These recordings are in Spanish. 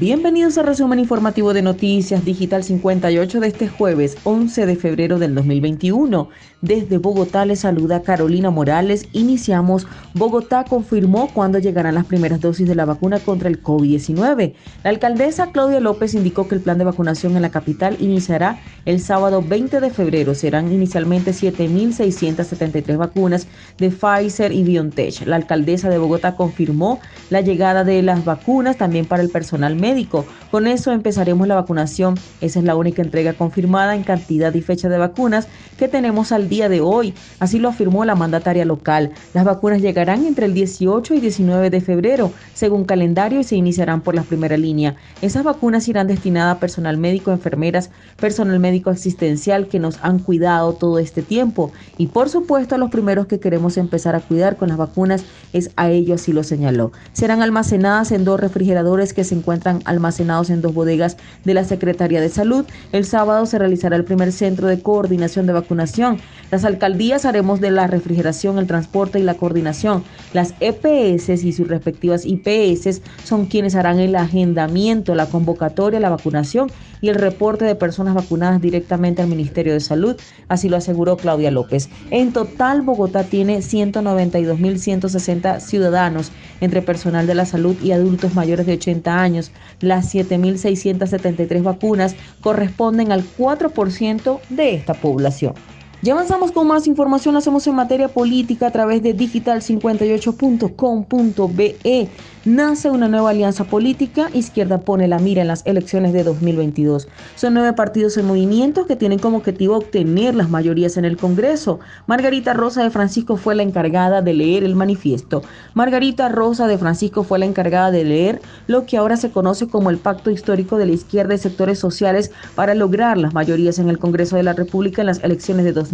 Bienvenidos al resumen informativo de Noticias Digital 58 de este jueves 11 de febrero del 2021. Desde Bogotá les saluda Carolina Morales. Iniciamos. Bogotá confirmó cuándo llegarán las primeras dosis de la vacuna contra el COVID-19. La alcaldesa Claudia López indicó que el plan de vacunación en la capital iniciará el sábado 20 de febrero. Serán inicialmente 7.673 vacunas de Pfizer y BioNTech. La alcaldesa de Bogotá confirmó la llegada de las vacunas también para el personal médico con eso empezaremos la vacunación. Esa es la única entrega confirmada en cantidad y fecha de vacunas que tenemos al día de hoy. Así lo afirmó la mandataria local. Las vacunas llegarán entre el 18 y 19 de febrero, según calendario, y se iniciarán por la primera línea. Esas vacunas irán destinadas a personal médico, enfermeras, personal médico asistencial que nos han cuidado todo este tiempo. Y por supuesto, a los primeros que queremos empezar a cuidar con las vacunas es a ellos, así lo señaló. Serán almacenadas en dos refrigeradores que se encuentran almacenados en dos bodegas de la Secretaría de Salud. El sábado se realizará el primer centro de coordinación de vacunación. Las alcaldías haremos de la refrigeración, el transporte y la coordinación. Las EPS y sus respectivas IPS son quienes harán el agendamiento, la convocatoria, la vacunación y el reporte de personas vacunadas directamente al Ministerio de Salud, así lo aseguró Claudia López. En total, Bogotá tiene 192.160 ciudadanos entre personal de la salud y adultos mayores de 80 años. Las 7.673 vacunas corresponden al 4% de esta población. Ya avanzamos con más información, hacemos en materia política a través de digital58.com.be nace una nueva alianza política. Izquierda pone la mira en las elecciones de 2022. Son nueve partidos en movimiento que tienen como objetivo obtener las mayorías en el Congreso. Margarita Rosa de Francisco fue la encargada de leer el manifiesto. Margarita Rosa de Francisco fue la encargada de leer lo que ahora se conoce como el Pacto Histórico de la Izquierda y Sectores Sociales para lograr las mayorías en el Congreso de la República en las elecciones de 2022.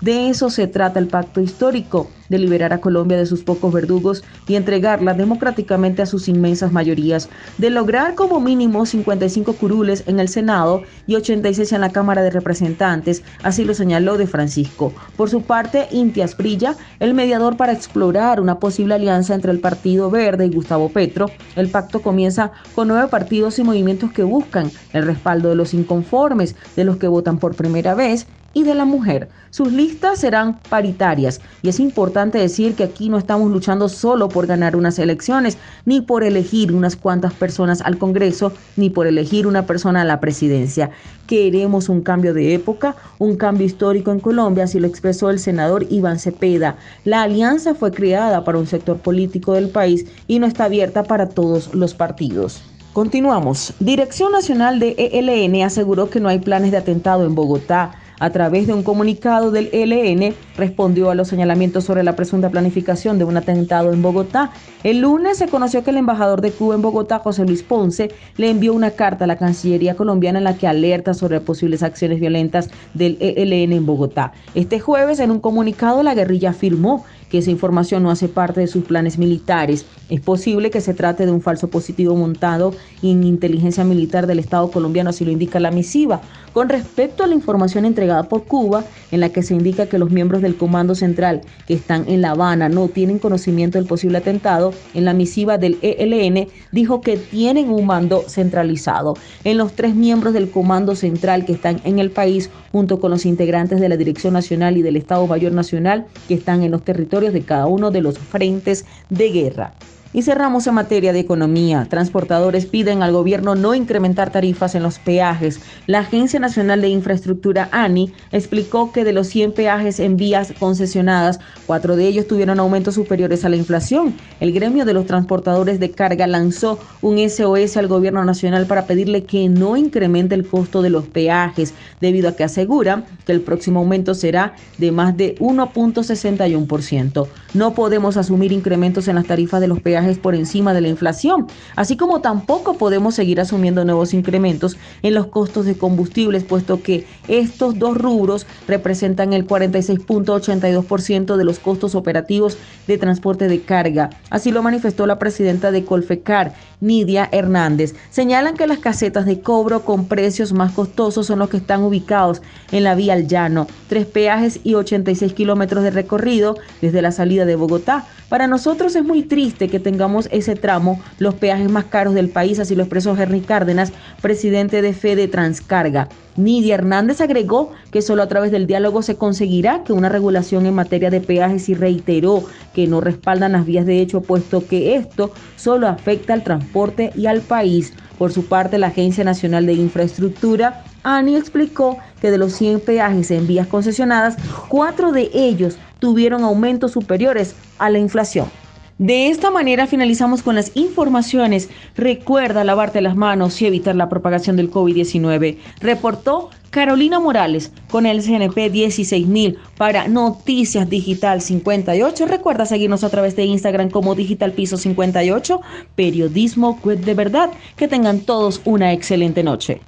De eso se trata el Pacto Histórico de liberar a Colombia de sus pocos verdugos y entregarla democráticamente a sus inmensas mayorías, de lograr como mínimo 55 curules en el Senado y 86 en la Cámara de Representantes, así lo señaló de Francisco. Por su parte, Intias Brilla, el mediador para explorar una posible alianza entre el Partido Verde y Gustavo Petro, el pacto comienza con nueve partidos y movimientos que buscan el respaldo de los inconformes, de los que votan por primera vez y de la mujer. Sus listas serán paritarias y es importante decir que aquí no estamos luchando solo por ganar unas elecciones, ni por elegir unas cuantas personas al Congreso, ni por elegir una persona a la presidencia. Queremos un cambio de época, un cambio histórico en Colombia, así lo expresó el senador Iván Cepeda. La alianza fue creada para un sector político del país y no está abierta para todos los partidos. Continuamos. Dirección Nacional de ELN aseguró que no hay planes de atentado en Bogotá a través de un comunicado del ELN, respondió a los señalamientos sobre la presunta planificación de un atentado en Bogotá. El lunes se conoció que el embajador de Cuba en Bogotá, José Luis Ponce, le envió una carta a la Cancillería colombiana en la que alerta sobre posibles acciones violentas del ELN en Bogotá. Este jueves, en un comunicado, la guerrilla afirmó que esa información no hace parte de sus planes militares. Es posible que se trate de un falso positivo montado en inteligencia militar del Estado colombiano, así lo indica la misiva. Con respecto a la información entregada por Cuba, en la que se indica que los miembros del Comando Central que están en La Habana no tienen conocimiento del posible atentado, en la misiva del ELN dijo que tienen un mando centralizado. En los tres miembros del Comando Central que están en el país, junto con los integrantes de la Dirección Nacional y del Estado Mayor Nacional que están en los territorios de cada uno de los frentes de guerra. Y cerramos en materia de economía. Transportadores piden al gobierno no incrementar tarifas en los peajes. La Agencia Nacional de Infraestructura, ANI, explicó que de los 100 peajes en vías concesionadas, cuatro de ellos tuvieron aumentos superiores a la inflación. El gremio de los transportadores de carga lanzó un SOS al gobierno nacional para pedirle que no incremente el costo de los peajes, debido a que aseguran que el próximo aumento será de más de 1.61%. No podemos asumir incrementos en las tarifas de los peajes por encima de la inflación, así como tampoco podemos seguir asumiendo nuevos incrementos en los costos de combustibles, puesto que estos dos rubros representan el 46.82% de los costos operativos de transporte de carga. Así lo manifestó la presidenta de Colfecar, Nidia Hernández. Señalan que las casetas de cobro con precios más costosos son los que están ubicados en la vía al llano, tres peajes y 86 kilómetros de recorrido desde la salida de Bogotá. Para nosotros es muy triste que tengamos ese tramo, los peajes más caros del país, así lo expresó Henry Cárdenas, presidente de Fede Transcarga. Nidia Hernández agregó que solo a través del diálogo se conseguirá que una regulación en materia de peajes y reiteró que no respaldan las vías de hecho, puesto que esto solo afecta al transporte y al país. Por su parte, la Agencia Nacional de Infraestructura, ANI, explicó que de los 100 peajes en vías concesionadas, cuatro de ellos tuvieron aumentos superiores a la inflación. De esta manera finalizamos con las informaciones. Recuerda lavarte las manos y evitar la propagación del COVID-19. Reportó Carolina Morales con el CNP 16000 para Noticias Digital 58. Recuerda seguirnos a través de Instagram como Digital Piso 58, Periodismo Web de Verdad. Que tengan todos una excelente noche.